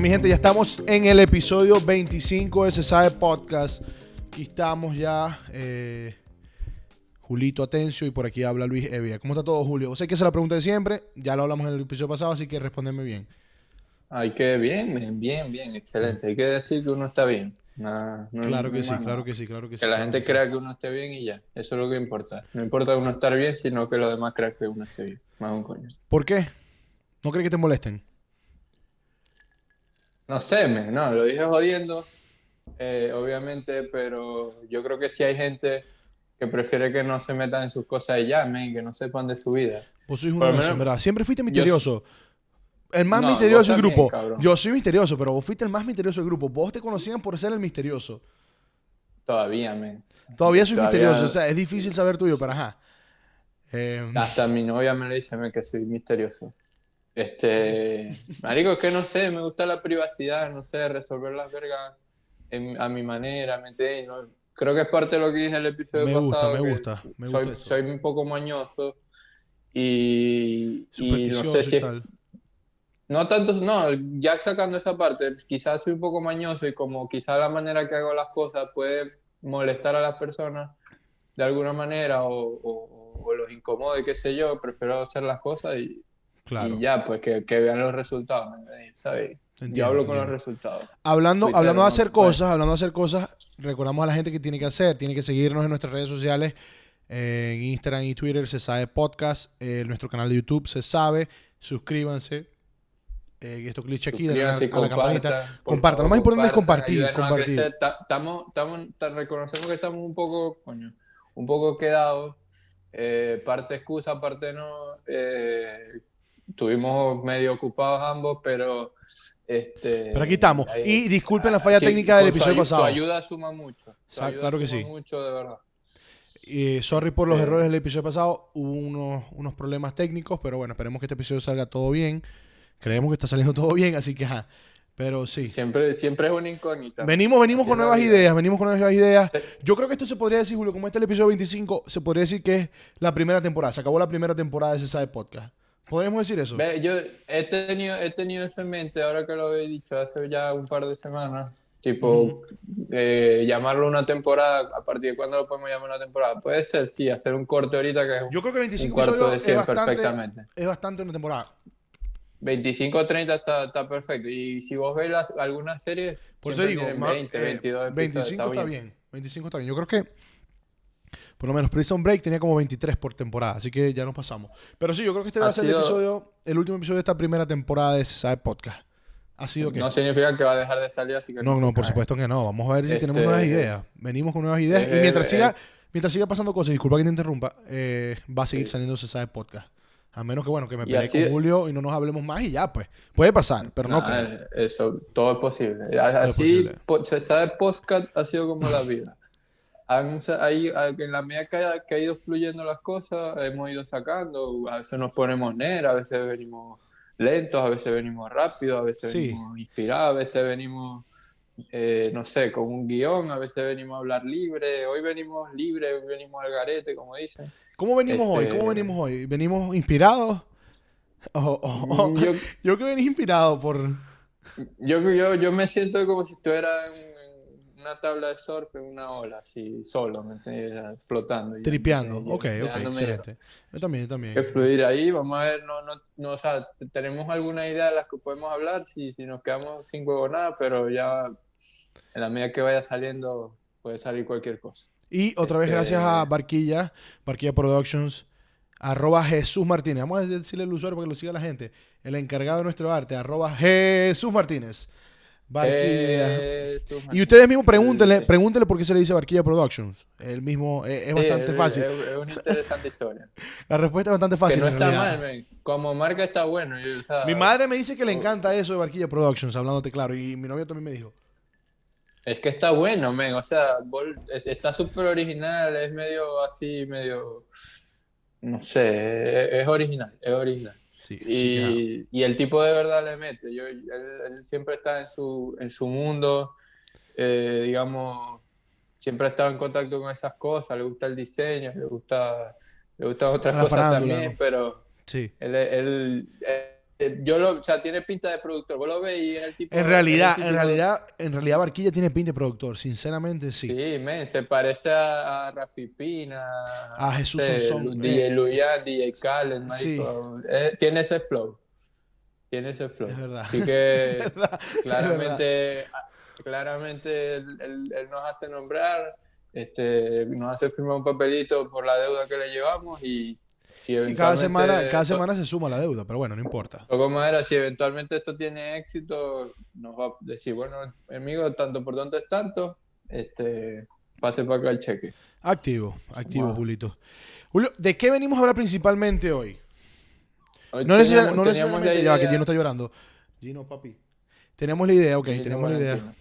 Bueno, mi gente, ya estamos en el episodio 25 de Se Sabe Podcast. Aquí estamos ya. eh, Julito Atencio y por aquí habla Luis Evia. ¿Cómo está todo, Julio? Sé que esa es la pregunta de siempre. Ya lo hablamos en el episodio pasado, así que respóndeme bien. Ay, que bien, bien, bien, excelente. Hay que decir que uno está bien. Nada, no- Claro que sí, claro que sí, claro que sí. Que la gente crea que uno esté bien y ya. Eso es lo que importa. No importa uno estar bien, sino que los demás crean que uno esté bien. Más un coño. ¿Por qué? ¿No crees que te molesten? No sé, men, no, lo dije jodiendo, eh, obviamente, pero yo creo que sí hay gente que prefiere que no se metan en sus cosas y ya, men, que no sepan de su vida. Vos sois uno de esos, ¿verdad? Siempre fuiste misterioso. El más No, misterioso del grupo. cabrón. Yo soy misterioso, pero vos fuiste el más misterioso del grupo. Vos te conocían por ser el misterioso. Todavía, men. Todavía soy Todavía- misterioso. O sea, es difícil saber tuyo, pero ajá. Eh, Hasta mi novia me dice men, que soy misterioso. Este, marico, es que no sé, me gusta la privacidad, no sé, resolver las vergas en- a mi manera, ¿me entiendes? No- creo que es parte de lo que dije en el episodio Me gusta, me gusta, me soy, gusta eso. soy un poco mañoso y, y no sé si es- no tanto, no, ya sacando esa parte, quizás soy un poco mañoso y como quizás la manera que hago las cosas puede molestar a las personas de alguna manera o, o- o los incomode, qué sé yo, prefiero hacer las cosas y, Claro. y ya, pues que, que vean los resultados. ¿sabes? Entiendo, Yo hablo con los resultados. Hablando, Twitter hablando de hacer puede. cosas, hablando de hacer cosas, recordamos a la gente que tiene que hacer, tiene que seguirnos en nuestras redes sociales, eh, en Instagram y Twitter, se sabe podcast, eh, nuestro canal de YouTube, se sabe, suscríbanse. Eh, esto clic aquí, a la, a campanita. compartan, lo más importante es compartir, compartir. Estamos, estamos, ta- reconocemos que estamos un poco, coño, un poco quedados. eh, parte excusa, parte no. eh, estuvimos medio ocupados ambos, pero este. Pero aquí estamos. ahí- Y disculpen la falla sí, técnica del su episodio pasado. Su ayuda suma mucho. Su Sa- ayuda claro que suma sí. mucho, de verdad. Eh, sorry por los Eh. errores del episodio pasado. Hubo unos, unos problemas técnicos, pero bueno, esperemos que este episodio salga todo bien. Creemos que está saliendo todo bien, así que ajá. Pero sí. Siempre, siempre es una incógnita. Venimos, venimos Así con nuevas ideas, venimos con nuevas ideas. Sí. Yo creo que esto se podría decir, Julio, como este es el episodio 25, se podría decir que es la primera temporada. Se acabó la primera temporada de ese Podcast. ¿Podríamos decir eso? Ve, yo he tenido, he tenido eso en mente, ahora que lo había dicho hace ya un par de semanas, tipo, eh, llamarlo una temporada, a partir de cuándo lo podemos llamar una temporada. Puede ser, sí, hacer un corte ahorita que es Yo creo que un 25 cuarto de episodios es 100 bastante, perfectamente. es bastante una temporada. 25 o 30 está, está perfecto. Y si vos ves las, algunas series, Por eso siempre digo, tienen ma- 20, eh, 22 episodios, 25 está bien. 25 está bien. Yo creo que por lo menos Prison Break tenía como 23 por temporada, así que ya nos pasamos. Pero sí, yo creo que este va a ser el episodio, el último episodio de esta primera temporada de Se Sabe Podcast. Ha sido que No significa que va a dejar de salir, así que No, no, se por supuesto que no. Vamos a ver si Este- tenemos nuevas ideas. Venimos con nuevas ideas. y Eh, mientras eh, siga, mientras siga pasando cosas, disculpa que te interrumpa, eh, va a seguir Sí. saliendo Se Sabe Podcast. A menos que, bueno, que me pelee con Julio y no nos hablemos más y ya, pues. Puede pasar, pero no Nah, creo. Eso, todo es posible. Así, posible. po- se sabe, podcast ha sido como la vida. Han, a- en la medida que ha, que ha ido fluyendo las cosas, hemos ido sacando. A veces nos ponemos negros, a veces venimos lentos, a veces venimos rápidos, a veces Sí. venimos inspirados, a veces venimos, eh, no sé, con un guion, a veces venimos a hablar libre. Hoy venimos libre, hoy venimos al garete, como dicen. ¿Cómo venimos hoy? este- ¿Cómo venimos hoy? ¿Venimos inspirados? Yo, yo que venís inspirado por... Yo, yo, yo me siento como si estuviera en una tabla de surf, en una ola, así, solo, ¿me entiendes? Flotando. y- Tripeando. y- Ok, ok, excelente. Yo también, yo también. Que fluir ahí, vamos a ver, no, no, no, o sea, tenemos alguna idea de las que podemos hablar, si, si nos quedamos sin huevo nada, pero ya en la medida que vaya saliendo, puede salir cualquier cosa. Y otra vez Este- gracias a Barquilla, Barquilla Productions, arroba Jesús Martínez. Vamos a decirle al usuario para que lo siga la gente. El encargado de nuestro arte, arroba Jesús Martínez. Barquilla. Eh, y ustedes mismos pregúntenle, pregúntenle por qué se le dice Barquilla Productions. El mismo, eh, es, bastante fácil. Es, una interesante historia. La respuesta es bastante Que fácil. no en está realidad. mal, men. Como marca está bueno. y, o sea, Mi madre me dice que le encanta eso de Barquilla Productions, hablándote claro. Y mi novio también me dijo. Es que está bueno, men. O sea, está súper original, es medio así, medio. No sé, es, es original, es original. Sí, sí, ya. Y, y el tipo de verdad le mete. Yo, él, él siempre está en su, en su mundo, eh, digamos, siempre ha estado en contacto con esas cosas, le gusta el diseño, le gusta, le gustan otras La cosas farándula, también, pero Sí. él, él- eh, yo lo, o sea, tiene pinta de productor. Vos lo ves y es el tipo. En realidad, en realidad, en realidad Barquilla tiene pinta de productor, sinceramente sí. Sí, men, se parece a, a Rafi Pina, A Jesús sé, Sonsón, Lu- eh. DJ Luyan, DJ Khaled, Sí. Eh, tiene ese flow. Tiene ese flow. Es verdad. Así que verdad. claramente, claramente él, él- él nos hace nombrar, este, nos hace firmar un papelito por la deuda que le llevamos y si Sí, cada semana, cada semana se suma la deuda, pero bueno, no importa. Toco madera, si eventualmente esto tiene éxito, nos va a decir, bueno, amigo, tanto por tanto es tanto, este, pase para acá el cheque. Activo, activo, Wow. Julito. Julio, ¿de qué venimos a hablar principalmente hoy? Hoy No, teníamos- no teníamos la necesariamente, ya que Gino está llorando. Gino, papi. Tenemos la idea, ok, Gino tenemos la idea.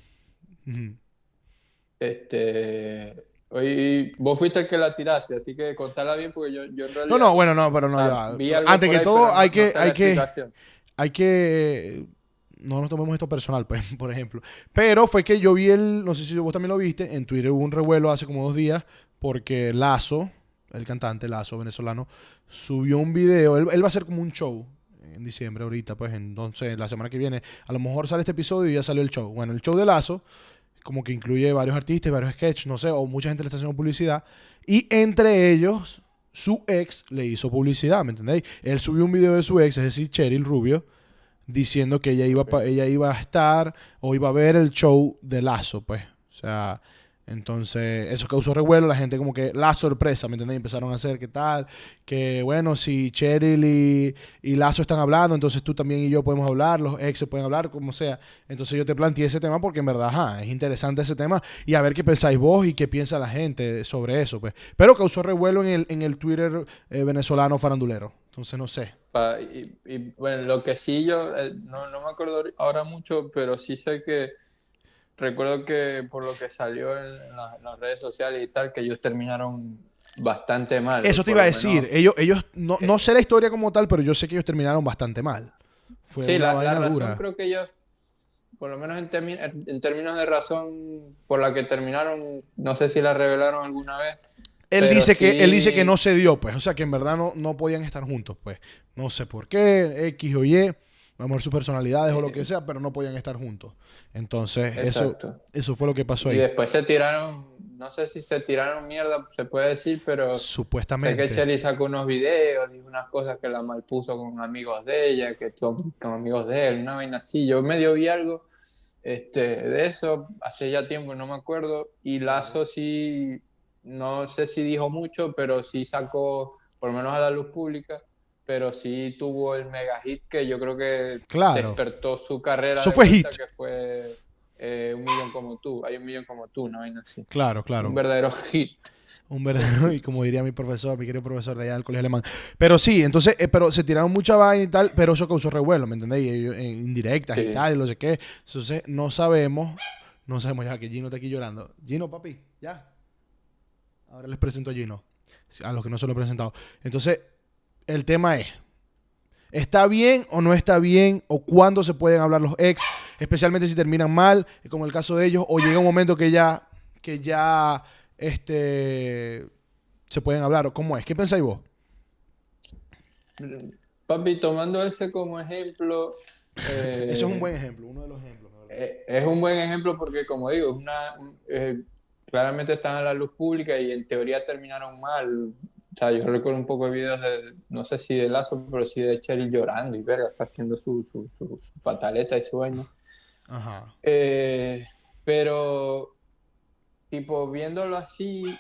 Este, hoy vos fuiste el que la tiraste, así que contala bien porque yo, yo en realidad No, no, bueno, no, pero no, ah, ya Antes que ahí, todo, no- hay no que, la hay que, hay que, no nos tomemos esto personal, pues, por ejemplo. Pero fue que yo vi el, no sé si vos también lo viste, en Twitter hubo un revuelo hace como dos días porque Lazo, el cantante Lazo venezolano, subió un video, él, él va a hacer como un show en diciembre ahorita, pues entonces la semana que viene, a lo mejor sale este episodio y ya salió el show. Bueno, el show de Lazo, como que incluye varios artistas, varios sketches, no sé, o mucha gente le está haciendo publicidad, y entre ellos su ex le hizo publicidad, ¿me entendéis? Él subió un video de su ex, es decir, Cheryl Rubio, diciendo que ella iba, pa- ella iba a estar o iba a ver el show de Lazo, pues. O sea, entonces eso causó revuelo, la gente como que la sorpresa, ¿me entendéis? Empezaron a hacer qué tal, que bueno, si Cheryl y, y Lazo están hablando, entonces tú también y yo podemos hablar, los ex pueden hablar, como sea. Entonces yo te planteé ese tema porque en verdad, es interesante ese tema y a ver qué pensáis vos y qué piensa la gente sobre eso, pues. Pero causó revuelo en el, en el Twitter eh, venezolano farandulero. Entonces no sé. Bueno, lo que sí yo, eh, no, no me acuerdo ahora mucho, pero sí sé que recuerdo que por lo que salió en, en la- en las redes sociales y tal, que ellos terminaron bastante mal. Eso te iba a decir. menos. Ellos, ellos no, no sé la historia como tal, pero yo sé que ellos terminaron bastante mal. Fue Sí, una la, la vaina razón dura. creo que ellos, por lo menos en, en términos de razón por la que terminaron, no sé si la revelaron alguna vez. Él dice que él dice sí- que no se dio, pues, o sea, que en verdad no, no podían estar juntos, pues. No sé por qué, X o Y, a lo mejor sus personalidades o lo que sea, pero no podían estar juntos. Entonces, eso Exacto. eso fue lo que pasó Y ahí. después se tiraron, no sé si se tiraron mierda, se puede decir, pero sé que Supuestamente. Cherry sacó unos videos y unas cosas que la malpuso con amigos de ella, que con, con amigos de él, una vaina así. Yo medio vi algo este, de eso hace ya tiempo, no me acuerdo. Y Lazo sí, no sé si dijo mucho, pero sí sacó, por lo menos a la luz pública, pero sí tuvo el mega hit que yo creo que Claro. despertó su carrera. Eso de fue hit. Que fue eh, un millón como tú, hay un millón como tú, así. Claro, claro. Un verdadero hit. Un verdadero, y como diría mi profesor, mi querido profesor de allá del colegio alemán. Pero sí, entonces, eh, pero se tiraron mucha vaina y tal, pero eso causó revuelo, ¿me entendéis? Y eh, indirectas y Sí. tal, y no sé qué. Entonces, no sabemos, no sabemos ya que Gino está aquí llorando. Gino, papi, ya. Ahora les presento a Gino, a los que no se lo he presentado. Entonces, el tema es, ¿está bien o no está bien? ¿O cuándo se pueden hablar los ex? Especialmente si terminan mal, como el caso de ellos, o llega un momento que ya, que ya, este, se pueden hablar. ¿O cómo es? ¿Qué pensáis vos? Papi, tomando ese como ejemplo, eh, Ese es un buen ejemplo, uno de los ejemplos. eh, es un buen ejemplo porque, como digo, una, eh, claramente están a la luz pública y en teoría terminaron mal. O sea, yo recuerdo un poco de videos de, no sé si de Lazo, pero sí de Cheryl llorando y verga, está haciendo su, su, su- su pataleta y su vaina. Ajá. Eh, pero, tipo, viéndolo así,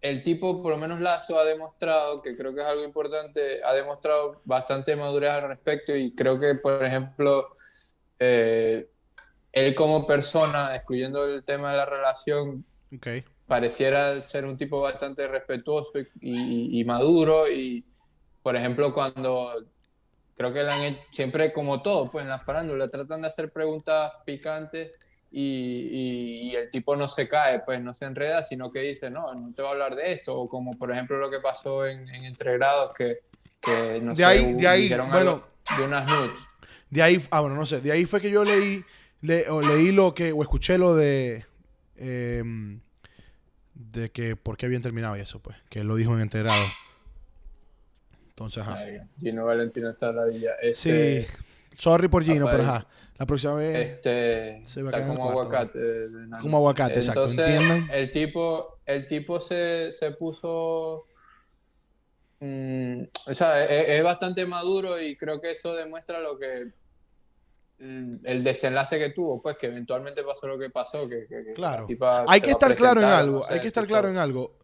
el tipo, por lo menos Lazo, ha demostrado, que creo que es algo importante, ha demostrado bastante madurez al respecto y creo que, por ejemplo, eh, él como persona, excluyendo el tema de la relación, Ok. Pareciera ser un tipo bastante respetuoso y, y- y maduro y, por ejemplo, cuando creo que le han hecho, siempre como todo, pues en la farándula tratan de hacer preguntas picantes y, el tipo no se cae, pues no se enreda, sino que dice, no, no te voy a hablar de esto, o como por ejemplo lo que pasó en, en Entregrados, que, que no De sé, ahí- de ahí, bueno. algo de unas nudes. De ahí, ah, bueno, no sé, de ahí fue que yo leí, le- o leí lo que, o escuché lo de, em, de que por qué habían terminado y eso, pues, que él lo dijo en integrado. Entonces, ajá. Gino Valentino está en la villa. Sí, Este, sorry por Gino, pero ajá. La próxima vez este, se va a está como cuarto, aguacate. como aguacate, exacto. El tipo, el tipo se, se puso. mm, o sea, es, es bastante maduro y creo que eso demuestra lo que. Mm, El desenlace que tuvo, pues que eventualmente pasó lo que pasó. Que, Claro. Hay que estar claro en algo. hay que estar claro en algo.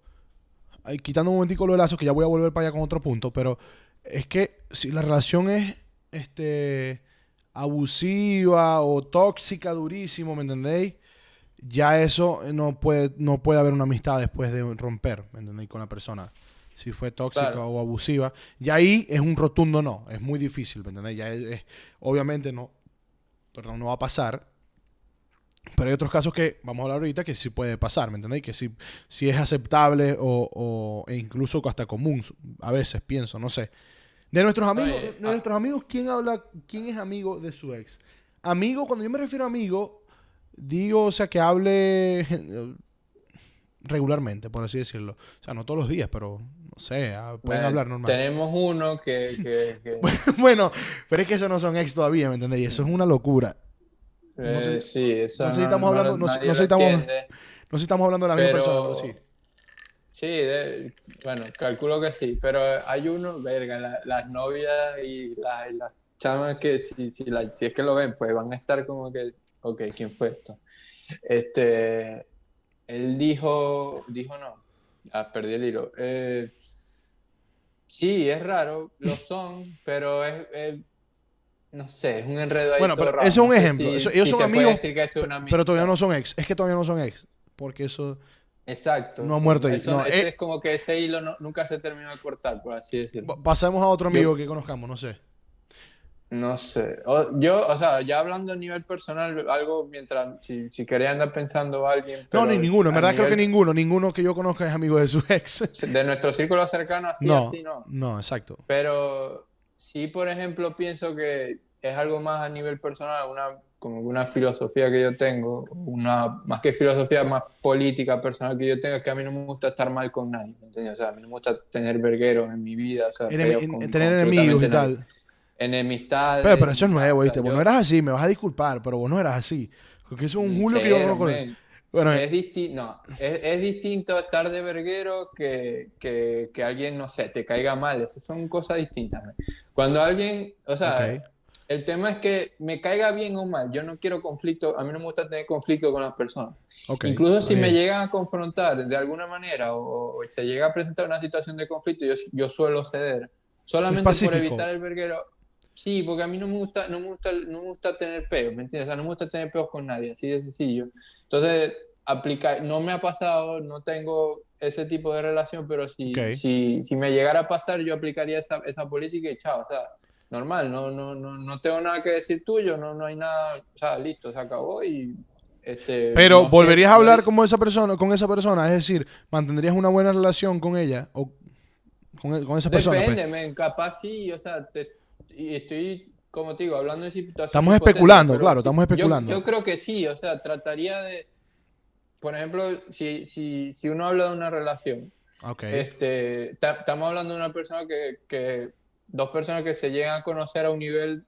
Ay, quitando un momentico lo de lazo, que ya voy a volver para allá con otro punto, pero es que si la relación es este abusiva o tóxica durísimo, ¿me entendéis? Ya eso no puede, no puede haber una amistad después de romper, ¿me entendéis? Con la persona. Si fue tóxica Claro. o abusiva. Y ahí es un rotundo no. Es muy difícil, ¿me entendéis? Ya es- es- obviamente no, perdón, no va a pasar. Pero hay otros casos que, vamos a hablar ahorita, que sí puede pasar, ¿me entendéis? Que sí, sí es aceptable o, o- e incluso hasta común, a veces pienso, no sé. De nuestros amigos, Oye, de ah. nuestros amigos, ¿quién habla, quién es amigo de su ex? Amigo, cuando yo me refiero a amigo, digo, o sea, que hable eh, regularmente, por así decirlo. O sea, no todos los días, pero, no sé, ah, pueden Bueno, hablar normal. Tenemos uno que, que- que- bueno, pero es que esos no son ex todavía, ¿me entendéis? Eso es una locura. eh, sé- sí, eso no sé si estamos hablando- no sé- no estamos-. No sé estamos hablando de la misma Pero- persona, pero sí. Sí, de- bueno, calculo que sí, pero hay uno, verga, la- las novias y, la- y las chamas que si, si, la- si es que lo ven, pues van a estar como que, ok, ¿quién fue esto? Este, él dijo, dijo no, ah, perdí el hilo. Eh, sí, es raro, lo son, pero es, es- no sé, es un enredo ahí Bueno, todo pero raro, ese es un ejemplo, eso- ellos si son amigos, Pero todavía no son ex. Es que todavía no son ex. Porque eso. Exacto. No ha muerto ahí. Eso- No, ese eh. es como que ese hilo no- nunca se terminó de cortar, por así decirlo. Pa- Pasemos a otro amigo que conozcamos, no sé. No sé. O- yo, o sea, ya hablando a nivel personal, algo mientras, si, si quería andar pensando a alguien. No, ni ninguno. En verdad creo que ninguno. Ninguno que yo conozca es amigo de su ex. De nuestro círculo cercano, así, No, así, no. no, exacto. Pero sí, por ejemplo, pienso que es algo más a nivel personal, una, como una filosofía que yo tengo, una, más que filosofía, más política personal que yo tengo, es que a mí no me gusta estar mal con nadie, ¿me entiendes? O sea, a mí no me gusta tener vergueros en mi vida, o sea, Enemi- feos en- con- en tener enemigos y tal. Enemistades. Pero, pero eso es nuevo, ¿viste? Vos yo- no eras así, me vas a disculpar, pero vos no eras así. Porque eso es un Julio que yo Cero, conozco. Bueno, Es, disti- no, es, es distinto estar de verguero que, que, que alguien, no sé, te caiga mal. Esas son cosas distintas. man. Cuando alguien, o sea, Ok. el tema es que me caiga bien o mal. Yo no quiero conflicto, a mí no me gusta tener conflicto con las personas. ok, Incluso si me bien. llegan a confrontar de alguna manera o, o se llega a presentar una situación de conflicto, yo, yo suelo ceder. Solamente por evitar el verguero. Sí, porque a mí no me gusta, no me gusta, no me gusta tener peos, ¿me entiendes? O sea, no me gusta tener peos con nadie, así de sencillo. Entonces, aplicar, no me ha pasado, no tengo ese tipo de relación, pero si, si, si me llegara a pasar, yo aplicaría esa, esa política y chao, o sea, normal, no, no, no, no tengo nada que decir tuyo, no, no hay nada, o sea, listo, se acabó y este, Pero, no ¿volverías a hablar como esa persona, con esa persona? Es decir, ¿mantendrías una buena relación con ella? ¿O con, con esa persona? pues? Depende, men, capaz sí, o sea, te- estoy, como te digo, hablando de situaciones Estamos especulando, claro, estamos especulando. Yo, creo que sí, o sea, trataría de, por ejemplo, si, si, si uno habla de una relación, Ok. este, ta- estamos hablando de una persona que, que, dos personas que se llegan a conocer a un nivel,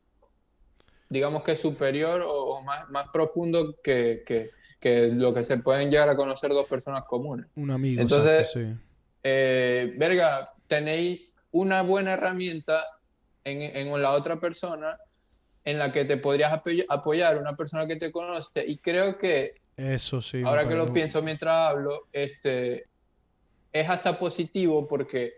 digamos que superior o, o más, más profundo que, que, que lo que se pueden llegar a conocer dos personas comunes. Un amigo, Entonces, exacto, sí. eh, verga, tenéis una buena herramienta en, en la otra persona en la que te podrías apoy- apoyar, una persona que te conoce, y creo que, Eso sí. ahora que lo pienso mientras hablo, este, es hasta positivo porque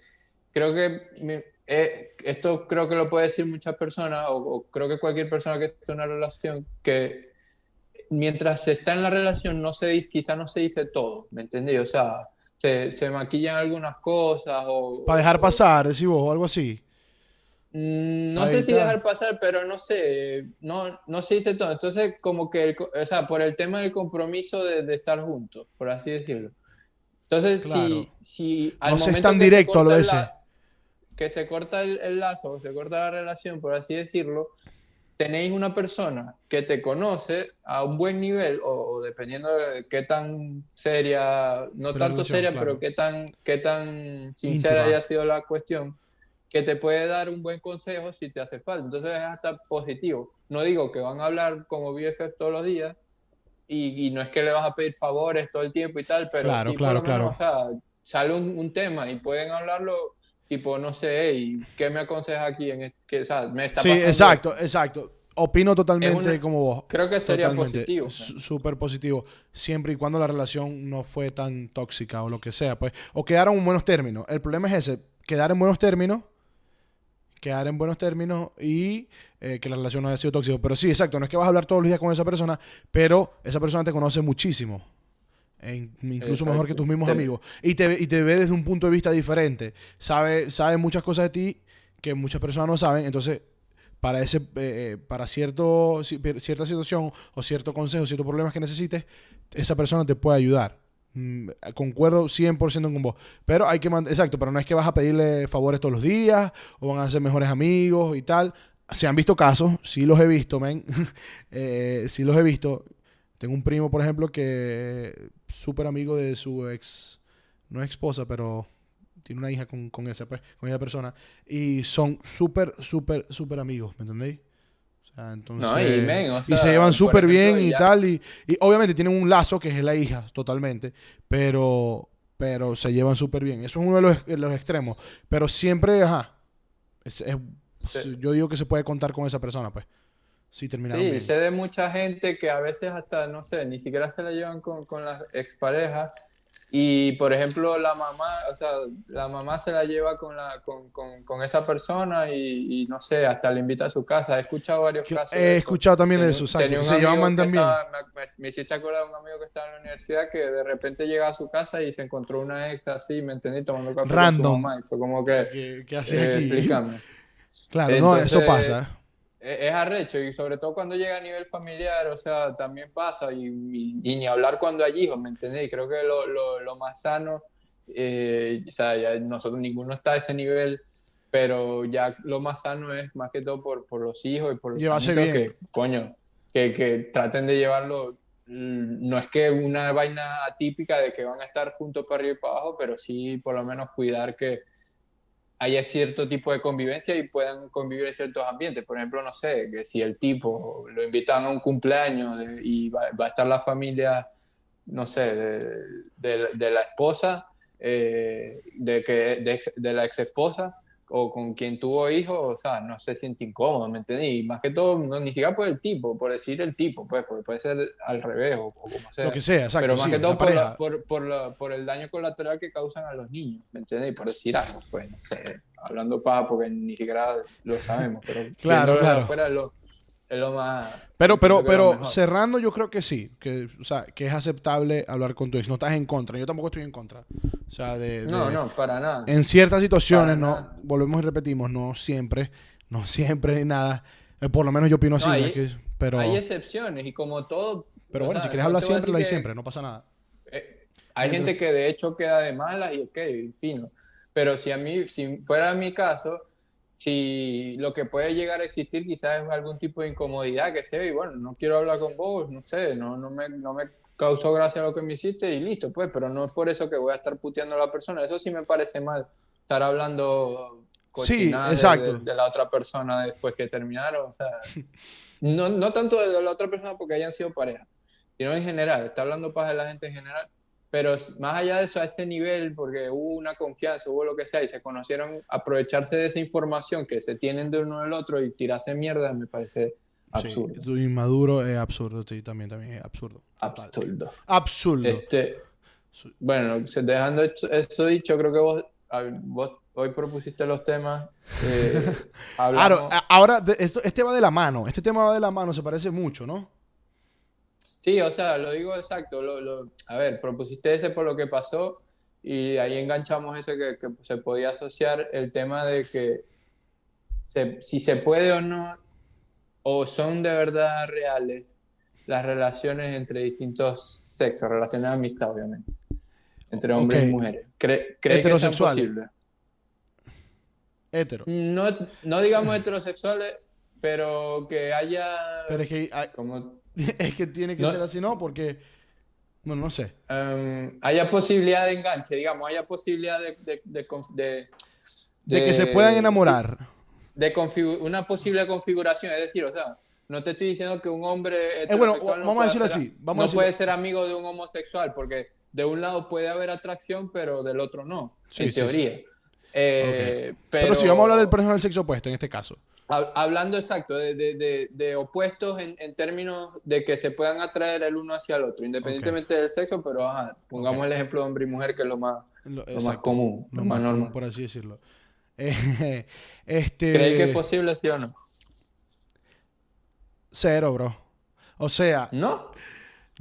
creo que eh, esto creo que lo puede decir muchas personas, o, o creo que cualquier persona que esté en una relación, que mientras se está en la relación, no se, quizá no se dice todo, ¿me entendí? O sea, se, se maquillan algunas cosas o... Para dejar pasar, decís vos, o algo así. Mm, No Ahí sé si está. dejar pasar, pero no sé, no, no se dice todo. Entonces, como que, el o sea, por el tema del compromiso de, de estar juntos, por así decirlo. Entonces, Claro. si, si al No momento tan que se directo a lo corta el ese. la- que se corta el, el lazo, se corta la relación, por así decirlo, tenéis una persona que te conoce a un buen nivel, o, o dependiendo de qué tan seria, no tanto seria, claro. pero qué tan, qué tan sincera Íntima. haya sido la cuestión, que te puede dar un buen consejo si te hace falta. Entonces es hasta positivo. No digo que van a hablar como BFF todos los días y, no es que le vas a pedir favores todo el tiempo y tal, pero claro, claro, claro. O sea, sale un, tema y pueden hablarlo tipo, no sé, ¿y ¿qué me aconseja aquí? En que, o sea, me está sí, exacto, exacto. Opino totalmente como vos. Creo que sería positivo. Súper positivo. Siempre y cuando la relación no fue tan tóxica o lo que sea, pues. O quedaron en buenos términos. El problema es ese. Quedar en buenos términos. Quedar en buenos términos y eh, que la relación no haya sido tóxica. Pero sí, exacto. No es que vas a hablar todos los días con esa persona, pero esa persona te conoce muchísimo. E incluso mejor que tus mismos amigos. Y te, y te ve desde un punto de vista diferente. Sabe, sabe muchas cosas de ti que muchas personas no saben. Entonces, para, ese, eh, eh, para cierto, cierta situación o cierto consejo, ciertos problemas que necesites, esa persona te puede ayudar. Mm, concuerdo 100% con vos. Pero hay que exacto, pero no es que vas a pedirle favores todos los días o van a ser mejores amigos y tal. Se han visto casos, sí los he visto, men. eh, sí los he visto. Tengo un primo, por ejemplo, que súper amigo de su ex, no esposa, pero tiene una hija con, con, esa, pues, con esa persona. Y son súper, súper, súper amigos, ¿me entendéis? O sea, entonces, y, se llevan súper bien y tal. Y, y, obviamente tienen un lazo que es la hija, totalmente. Pero, pero se llevan súper bien. Eso es uno de los, de los extremos. Pero siempre, ajá. Yo digo que se puede contar con esa persona, pues. Sí, terminaron Sí, sé de mucha gente que a veces hasta, no sé, ni siquiera se la llevan con, con las exparejas y por ejemplo, la mamá, o sea, la mamá se la lleva con, la, con, con, con esa persona y, no sé, hasta le invita a su casa. He escuchado varios casos. He escuchado también de eso, se llevan también. me, me, hiciste acordar de un amigo que estaba en la universidad que de repente llega a su casa y se encontró una ex así, ¿me entendí? Tomando café Random. con su mamá. Y fue como que. ¿Qué, qué haces eh, aquí? Explícame. Claro, no, eso pasa. E-, es arrecho y sobre todo cuando llega a nivel familiar, o sea, también pasa y, ni hablar cuando hay hijos, ¿me entendéis? Creo que lo, lo, lo más sano, eh, o sea, ya nosotros ninguno está a ese nivel, pero ya lo más sano es más que todo por, por los hijos y por los que, coño, que, que traten de llevarlo mm, no es que una vaina atípica de que van a estar juntos para arriba y para abajo, pero sí por lo menos cuidar que, haya cierto tipo de convivencia y puedan convivir en ciertos ambientes. Por ejemplo, no sé, que si el tipo lo invitan a un cumpleaños y va, a estar la familia, no sé, de, la esposa, eh, de, que, de la ex esposa, o con quien tuvo hijos, o sea, no se siente incómodo, ¿me entendí? Y más que todo, no, ni siquiera por el tipo, por decir el tipo, pues, porque puede ser al revés o, como sea. Lo que sea, exacto. Pero más que todo por, por, por, por, el daño colateral que causan a los niños, ¿me entiendes? Por decir algo, pues, no sé, hablando paja porque ni siquiera lo sabemos, pero claro, claro. Fuera lo, es lo más... Pero, pero, pero cerrando yo creo que sí, que, o sea, que es aceptable hablar con tu ex, no estás en contra, yo tampoco estoy en contra. O sea, de, no, no, para nada. En ciertas situaciones, no, volvemos y repetimos, no siempre, no siempre ni nada. Eh, por lo menos yo opino así. hay, pero... hay excepciones y como todo. Pero bueno, si quieres hablar siempre, lo hay siempre, no pasa nada. Eh, hay gente que de hecho queda de malas y ok, fino. Pero si a mí, si fuera mi caso, si lo que puede llegar a existir quizás es algún tipo de incomodidad que sea, y bueno, no quiero hablar con vos, no sé, no, no, me, no me causó gracia lo que me hiciste y listo, pues, pero no es por eso que voy a estar puteando a la persona. Eso sí me parece mal, estar hablando sí, exacto. De, la otra persona después que terminaron. O sea, no, no tanto de la otra persona porque hayan sido pareja, sino en general, está hablando paz de la gente en general. Pero más allá de eso, a ese nivel, porque hubo una confianza, hubo lo que sea, y se conocieron, aprovecharse de esa información que se tienen de uno del otro y tirarse mierda, me parece Absurdo. Sí, inmaduro es absurdo, sí, también, también es absurdo. Absurdo. Absurdo. Este, bueno, dejando eso dicho, creo que vos, vos hoy propusiste los temas. Eh, claro, ahora esto, este va de la mano, este tema va de la mano, se parece mucho, ¿no? Sí, o sea, lo digo exacto. a ver, propusiste ese por lo que pasó y ahí enganchamos ese que, que se podía asociar el tema de que si se puede o no o son de verdad reales las relaciones entre distintos sexos, relaciones de amistad, obviamente, entre hombres y mujeres. ¿Cree, que es posible? Hetero. No, no digamos heterosexuales, pero que haya... Pero es que, como... es que tiene que ser así, ¿no? Porque, bueno, no sé. Um, haya posibilidad de enganche, digamos, haya posibilidad de, de, De, que se puedan enamorar. De una posible configuración, es decir, o sea, no te estoy diciendo que un hombre. Eh, bueno, vamos a decirlo así. Vamos no puede ser amigo de un homosexual, porque de un lado puede haber atracción, pero del otro no, en teoría. Eh, pero, si vamos a hablar del, por del sexo opuesto en este caso. Hablando exacto de, opuestos en, términos de que se puedan atraer el uno hacia el otro, independientemente del sexo, pero pongamos el ejemplo de hombre y mujer, que es lo más, lo, más común, lo, más, normal. por así decirlo. este... ¿Crees que es posible, sí o no? Cero, bro. O sea... ¿No?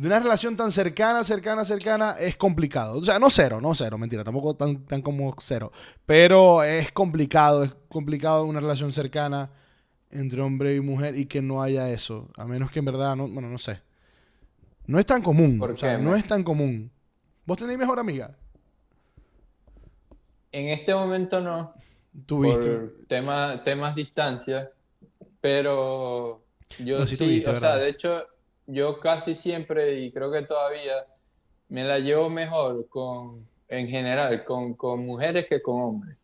De una relación tan cercana, cercana, cercana, es complicado. O sea, no cero, no cero, mentira, tampoco tan, tan como cero. Pero es complicado, es complicado una relación cercana entre hombre y mujer y que no haya eso. A menos que en verdad, no, bueno, no sé. No es tan común. o sea, no es tan común. ¿Vos tenéis mejor amiga? En este momento no. ¿Tuviste? Por tema, temas distancia. Pero yo sí, o sea, de hecho, yo casi siempre, y creo que todavía, me la llevo mejor con, en general, con, con mujeres que con hombres.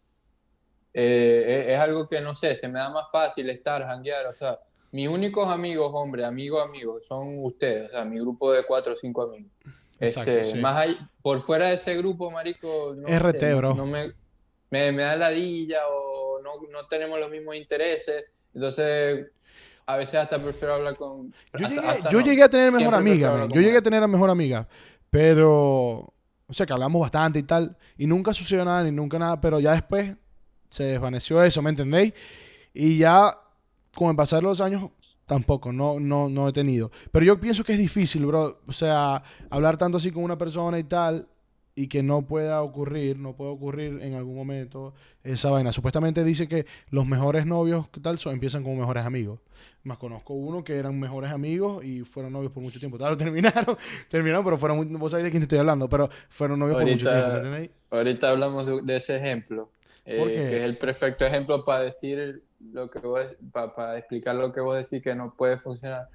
Eh, es, algo que no sé, se me da más fácil estar, janguear, o sea, mis únicos amigos, hombre, amigos, amigos, son ustedes, o sea, mi grupo de cuatro o cinco amigos. este, más ahí, por fuera de ese grupo, marico, no RT, bro. No me, me, me da ladilla o no, no tenemos los mismos intereses. Entonces, a veces hasta prefiero hablar con... Yo, llegué, a tener mejor amiga, yo llegué a tener a mejor amiga, pero... O sea, que hablamos bastante y tal, y nunca sucedió nada, ni nunca nada, pero ya después se desvaneció eso, ¿me entendéis? Y ya, con el pasar de los años, tampoco, no, no, no he tenido. Pero yo pienso que es difícil, bro. O sea, hablar tanto así con una persona y tal, y que no pueda ocurrir, no puede ocurrir en algún momento esa vaina. Supuestamente dice que los mejores novios, ¿qué tal? son empiezan como mejores amigos. Más conozco uno que eran mejores amigos y fueron novios por mucho tiempo. Claro, terminaron, terminaron, pero fueron, muy, vos sabés de quién te estoy hablando, pero fueron novios por mucho tiempo, ¿entendéis? Ahorita hablamos de, ese ejemplo, eh, que es el perfecto ejemplo para decir lo que vos, para, para explicar lo que vos decís que no puede funcionar.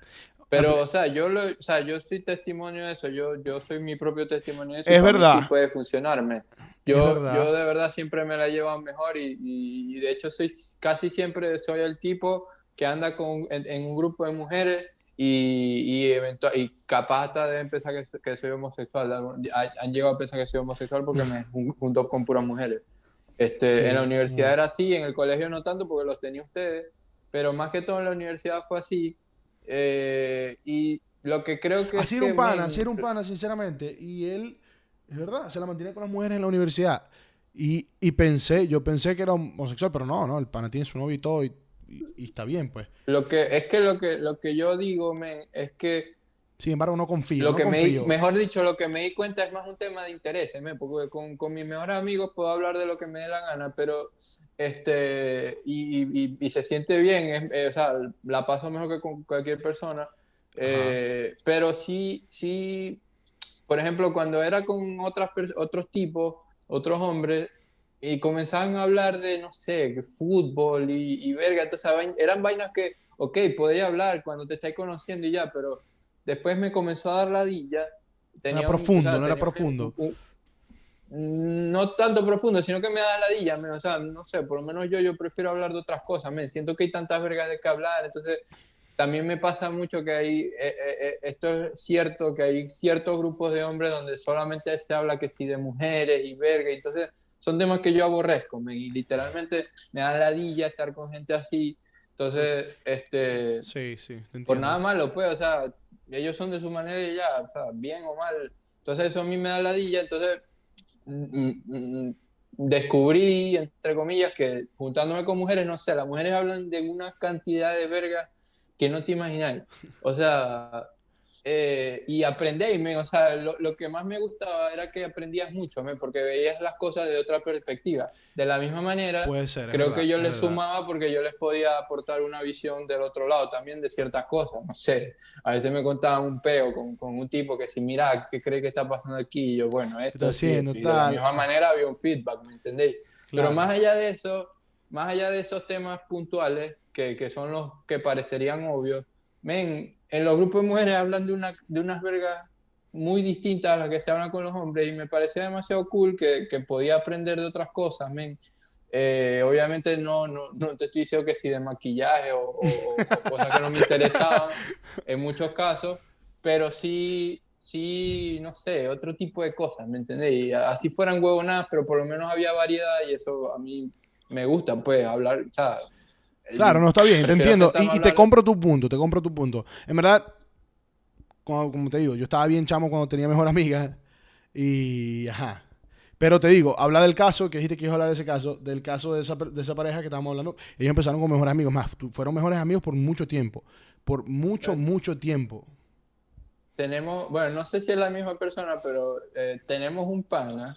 Pero, o sea, yo lo, o sea, yo soy testimonio de eso, yo, yo soy mi propio testimonio de eso. Es verdad. Sí puede funcionarme. Yo, yo de verdad siempre me la llevo mejor y, y, de hecho soy casi siempre soy el tipo que anda con, en, un grupo de mujeres y, y, eventual, y capaz hasta de empezar que, que soy homosexual. Han, llegado a pensar que soy homosexual porque me junto con puras mujeres. Este, en la universidad era así, en el colegio no tanto porque los tenía ustedes, pero más que todo en la universidad fue así eh, y lo que creo que... Así era un pana, así era un pana, sinceramente. Y él, es verdad, se la mantiene con las mujeres en la universidad. Y, y, pensé, yo pensé que era homosexual, pero no, no, el pana tiene su novio y todo, y, y, está bien, pues. Lo que, es que lo que, lo que yo digo, men, es que... Sin embargo, no confío. Lo que Me mejor dicho, lo que me di cuenta es más un tema de interés, porque con, con mis mejores amigos puedo hablar de lo que me dé la gana, pero este, y, y, se siente bien, eh, o sea, la paso mejor que con cualquier persona, eh, pero sí, sí, por ejemplo, cuando era con otras otros tipos, otros hombres, y comenzaban a hablar de, no sé, fútbol y, y verga, entonces eran vainas que, ok, podía hablar cuando te estáis conociendo y ya, pero después me comenzó a dar ladilla. Tenía era profundo, no era profundo. no tanto profundo, sino que me da ladilla, o sea, no sé, por lo menos yo, yo prefiero hablar de otras cosas, me siento que hay tantas vergas de que hablar, entonces también me pasa mucho que hay, eh, eh, eh, esto es cierto, que hay ciertos grupos de hombres donde solamente se habla que sí de mujeres y verga, entonces son temas que yo aborrezco, y literalmente me da ladilla estar con gente así, entonces, este, sí, sí, por nada malo, pues, o sea, ellos son de su manera y ya, o sea, bien o mal, entonces eso a mí me da ladilla, entonces descubrí, entre comillas, que juntándome con mujeres, no sé, las mujeres hablan de una cantidad de verga que no te imaginas. O sea, eh, y aprendéis, o sea, lo, que más me gustaba era que aprendías mucho, porque veías las cosas de otra perspectiva. De la misma manera, creo que yo les sumaba porque yo les podía aportar una visión del otro lado también de ciertas cosas, no sé, a veces me contaban un peo con, con un tipo que si mira, ¿qué cree que está pasando aquí? Y yo, bueno, esto es de la misma manera había un feedback, ¿me entendéis? Pero más allá de eso, más allá de esos temas puntuales, que, que son los que parecerían obvios, men, en los grupos de mujeres hablan de, una, de unas vergas muy distintas a las que se hablan con los hombres y me parecía demasiado cool que, que podía aprender de otras cosas, men. Eh, obviamente no, no, no, te estoy diciendo que sí de maquillaje o, o, cosas que no me interesaban en muchos casos, pero sí, sí, no sé, otro tipo de cosas, ¿me entendés? Y así fueran huevonadas, pero por lo menos había variedad y eso a mí me gusta, pues, hablar, o sea, Claro, no está bien, te entiendo. Y, te compro tu punto, te compro tu punto. En verdad, como, te digo, yo estaba bien chamo cuando tenía mejor amiga. Y, ajá. Pero te digo, habla del caso, que dijiste que ibas a hablar de ese caso, del caso de esa, de esa pareja que estábamos hablando. Ellos empezaron como mejores amigos, más, fueron mejores amigos por mucho tiempo. Por mucho, mucho tiempo. Tenemos, bueno, no sé si es la misma persona, pero eh, tenemos un pana,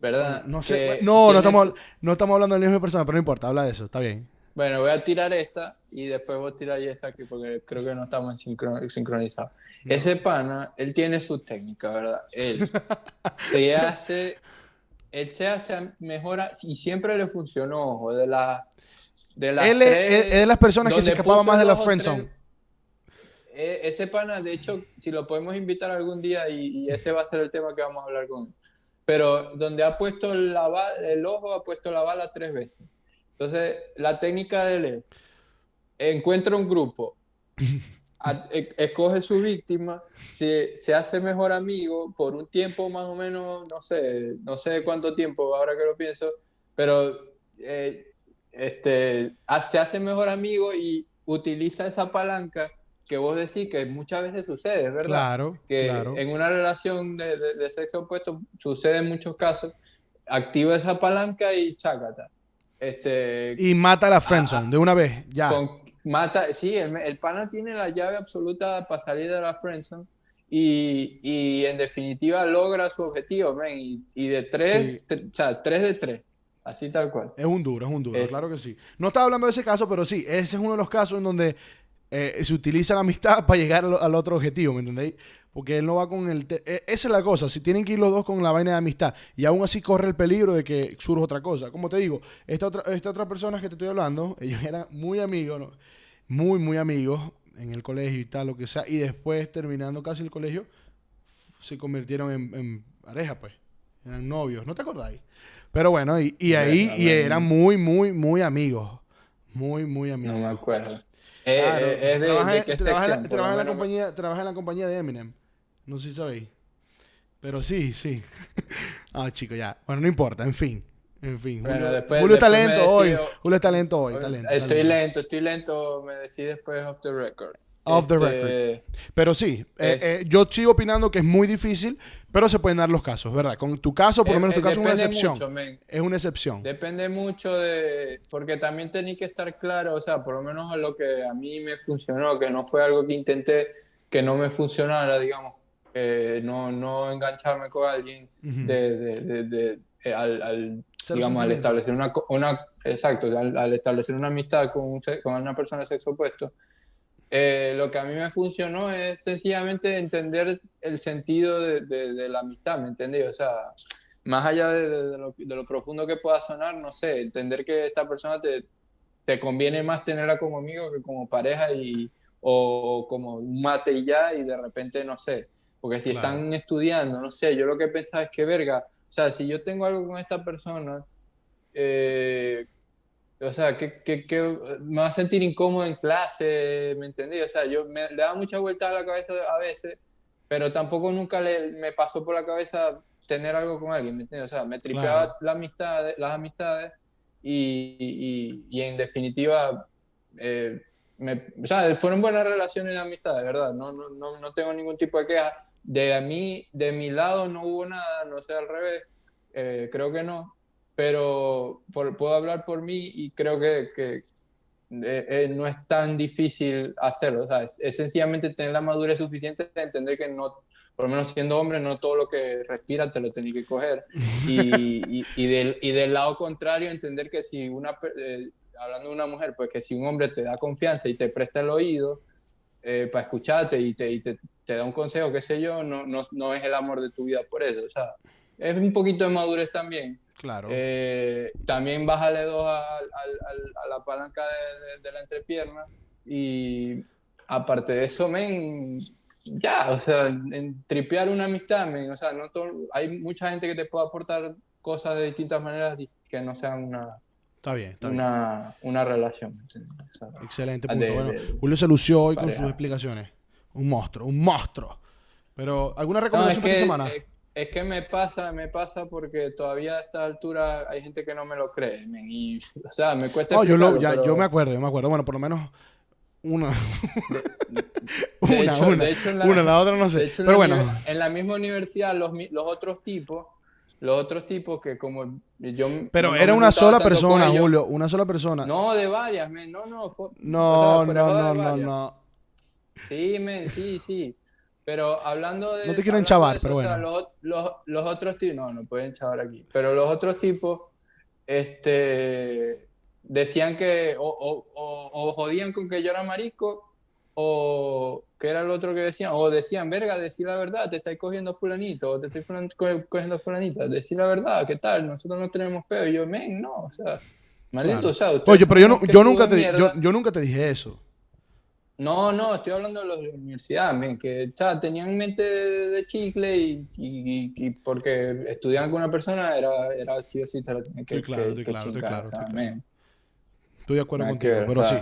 ¿verdad? No, sé, no, no estamos, no estamos hablando de la misma persona, pero no importa, habla de eso, está bien. Bueno, voy a tirar esta y después voy a tirar esa aquí porque creo que no estamos sincronizados. Ese pana, él tiene su técnica, ¿verdad? Él se hace, él se hace mejora y siempre le funcionó, ojo, de la... De él es, de las personas que se escapaba más de la friendzone. E, ese pana, de hecho, si lo podemos invitar algún día y, ese va a ser el tema que vamos a hablar con él. Pero donde ha puesto la, el ojo, ha puesto la bala tres veces. Entonces, la técnica de él encuentra un grupo, e, escoge su víctima, se, se, hace mejor amigo por un tiempo más o menos, no sé, no sé cuánto tiempo, ahora que lo pienso, pero eh, este, se hace mejor amigo y utiliza esa palanca que vos decís que muchas veces sucede, ¿verdad? Claro, que claro. en una relación de, de, sexo opuesto sucede en muchos casos, activa esa palanca y chácata. Este, y mata a la friendzone de una vez, ya. mata, sí, el, pana tiene la llave absoluta para salir de la friendzone y, y en definitiva logra su objetivo, y, y, de tres, o sea, tres de tres. Así tal cual. Es un duro, es un duro, claro que sí. No estaba hablando de ese caso, pero sí, ese es uno de los casos en donde eh, se utiliza la amistad para llegar al, otro objetivo, ¿me entendéis? Porque él no va con el... E, esa es la cosa, si tienen que ir los dos con la vaina de amistad y aún así corre el peligro de que surja otra cosa. Como te digo, esta otra, esta otra persona que te estoy hablando, ellos eran muy amigos, ¿no? muy, muy amigos en el colegio y tal, lo que sea, y después terminando casi el colegio, se convirtieron en, pareja, pues. Eran novios, ¿no te acordáis? Pero bueno, y, ahí y eran muy, muy, muy amigos. Muy, muy amigos. No me acuerdo. Eh, eh, trabaja, en la compañía, trabaja en la compañía de Eminem. No sé si sabéis. Pero sí, sí. ah, chico, ya. Bueno, no importa, en fin. En fin. Julio, está lento hoy. Julio está lento hoy. estoy lento, estoy lento. Me decí después off the record. Off the record. Este, pero sí, eh, eh, yo sigo opinando que es muy difícil, pero se pueden dar los casos, ¿verdad? Con tu caso, por lo menos tu caso es una excepción. es una excepción. Depende mucho de. Porque también tenéis que estar claro, o sea, por lo menos a lo que a mí me funcionó, que no fue algo que intenté que no me funcionara, digamos no, no engancharme con alguien de, de, de, eh, al, al digamos, al establecer una, una exacto, al, establecer una amistad con, con una persona de sexo opuesto. Eh, lo que a mí me funcionó es sencillamente entender el sentido de, la amistad, ¿me entendí? O sea, más allá de, lo, de, lo, profundo que pueda sonar, no sé, entender que esta persona te, te conviene más tenerla como amigo que como pareja y, o como un mate y ya, y de repente, no sé, porque si están estudiando, no sé, yo lo que pensaba es que, verga, o sea, si yo tengo algo con esta persona, eh, o sea, que, que, que, me va a sentir incómodo en clase, ¿me entendí? O sea, yo me, le daba muchas vueltas a la cabeza a veces, pero tampoco nunca le, me pasó por la cabeza tener algo con alguien, ¿me entiendes? O sea, me tripeaba la amistad, las amistades y, y, y en definitiva, eh, me, o sea, fueron buenas relaciones de amistad, de verdad, no, no, no, no tengo ningún tipo de queja de, a mí, de mi lado no hubo nada, no sé al revés, eh, creo que no, pero puedo hablar por mí y creo que, que eh, eh, no es tan difícil hacerlo, o sea, es, sencillamente tener la madurez suficiente de entender que no, por lo menos siendo hombre, no todo lo que respira te lo tenés que coger. Y, y, del, y del lado contrario, entender que si una, hablando de una mujer, pues que si un hombre te da confianza y te presta el oído, eh, para escucharte y, te, y te, te, da un consejo, qué sé yo, no, no, no, es el amor de tu vida por eso. O sea, es un poquito de madurez también. Claro. Eh, también bájale dos a, a, a, la palanca de, de, la entrepierna y aparte de eso, men, ya, o sea, en tripear una amistad, men, o sea, no hay mucha gente que te puede aportar cosas de distintas maneras que no sean una, Está bien, está bien. una, una relación. Excelente de- punto. bueno, de- Julio se lució hoy con sus explicaciones. Un monstruo, un monstruo. Pero, ¿alguna No, es recomendación para que, esta semana? es, es que me pasa, me pasa porque todavía a esta altura hay gente que no me lo cree, y, o sea, me cuesta No, yo, lo- explicarlo, ya, pero yo me acuerdo, yo me acuerdo. Bueno, por lo menos una. de una, hecho- una. de hecho en la- una, la otra no sé. de hecho, en Pero bueno, en la misma universidad los, los otros tipos, los otros tipos que como yo pero no era una sola persona. Julio. Una sola persona. No, No, de varias, men, no, no, fue- no, o sea, fuera no, no, no, no. Sí, men, sí, sí. Pero hablando de. No te de eso, pero o sea, bueno. los, los- los otros tipos. No, no pueden chavar aquí. Pero los otros tipos. Este. Decían que. O, o- o- o jodían con que yo era marico. O. que era el otro que decían? O decían, verga, decir la verdad, te estáis cogiendo fulanito. O te estoy fulan- co- cogiendo fulanita. Decir la verdad, ¿qué tal? Nosotros no tenemos pedo. Y yo, men, no. O sea. Maldito, Claro. o sea. Oye, pero yo, no, yo, nunca te, yo, yo nunca te dije eso. No, no, estoy hablando de los de la universidad, men, que tenían mente de, de chicle y, y- y porque estudiaban con una persona era, era sí o sí te lo tenían que, Estoy claro, estoy claro, estoy claro, estoy claro. Estoy de acuerdo nada contigo, ver, pero o sí.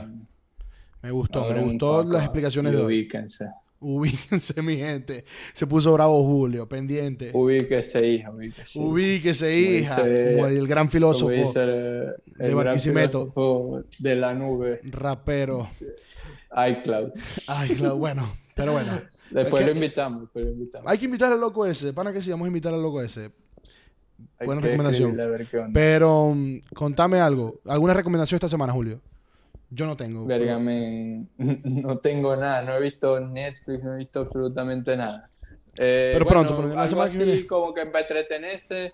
Me gustó, me gustó las explicaciones de hoy. Ubíquense, Ubíquense, mi gente. Se puso bravo Julio, pendiente. ubíquese, hija, ubíquese. Hija. Como el gran filósofo, el, el gran Barquisimeto. filósofo de la nube, rapero. iCloud. Claro, bueno. Pero bueno. Después Es que- lo invitamos, después lo invitamos. Hay que invitar al loco ese. Pana que sí, vamos a invitar al loco ese. Hay buena que recomendación. Pero mm, contame algo. ¿Alguna recomendación esta semana, Julio? Yo no tengo. No tengo nada, no he visto Netflix, no he visto absolutamente nada. Eh, Pero pronto, pero la que así viene. como que para entretenerse,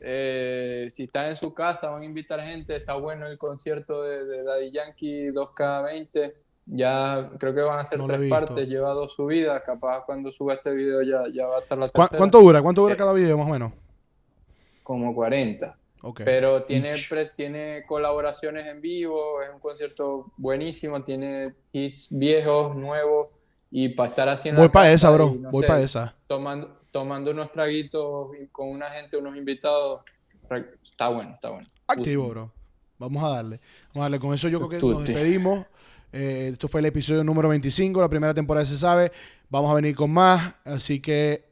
eh, si están en su casa, van a invitar gente, está bueno el concierto de, de Daddy Yankee 2K20, ya creo que van a ser No tres partes, lleva dos subidas, capaz cuando suba este video ya, ya va a estar la ¿Cu- tercera, ¿Cuánto dura? ¿Cuánto dura Eh, cada video, más o menos? como 40. Ok. Pero tiene, pre- tiene colaboraciones en vivo, es un concierto buenísimo, tiene hits viejos, nuevos, y para estar haciendo Voy para esa, bro. Voy para esa. Tomando, tomando unos traguitos con una gente, unos invitados, está bueno, está bueno. Activo, bro. Vamos a darle. Vamos a darle. Con eso yo creo que nos despedimos. Eh, esto fue el episodio número 25, la primera temporada se sabe. Vamos a venir con más, así que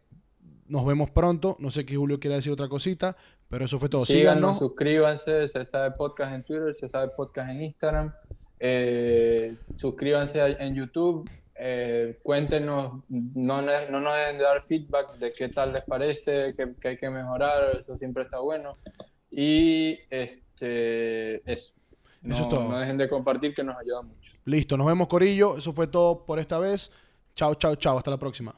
nos vemos pronto. No sé qué Julio quiere decir otra cosita, pero eso fue todo. Síganos, Síganos. suscríbanse, se sabe podcast en Twitter, se sabe podcast en Instagram. Eh, suscríbanse a- en YouTube. eh, cuéntenos, no, no nos deben de dar feedback de qué tal les parece, qué, qué hay que mejorar, eso siempre está bueno. Y este, eso. No, Eso es todo. no dejen de compartir que nos ayuda mucho. Listo, nos vemos Corillo. Eso fue todo por esta vez. Chao, chao, chao. Hasta la próxima.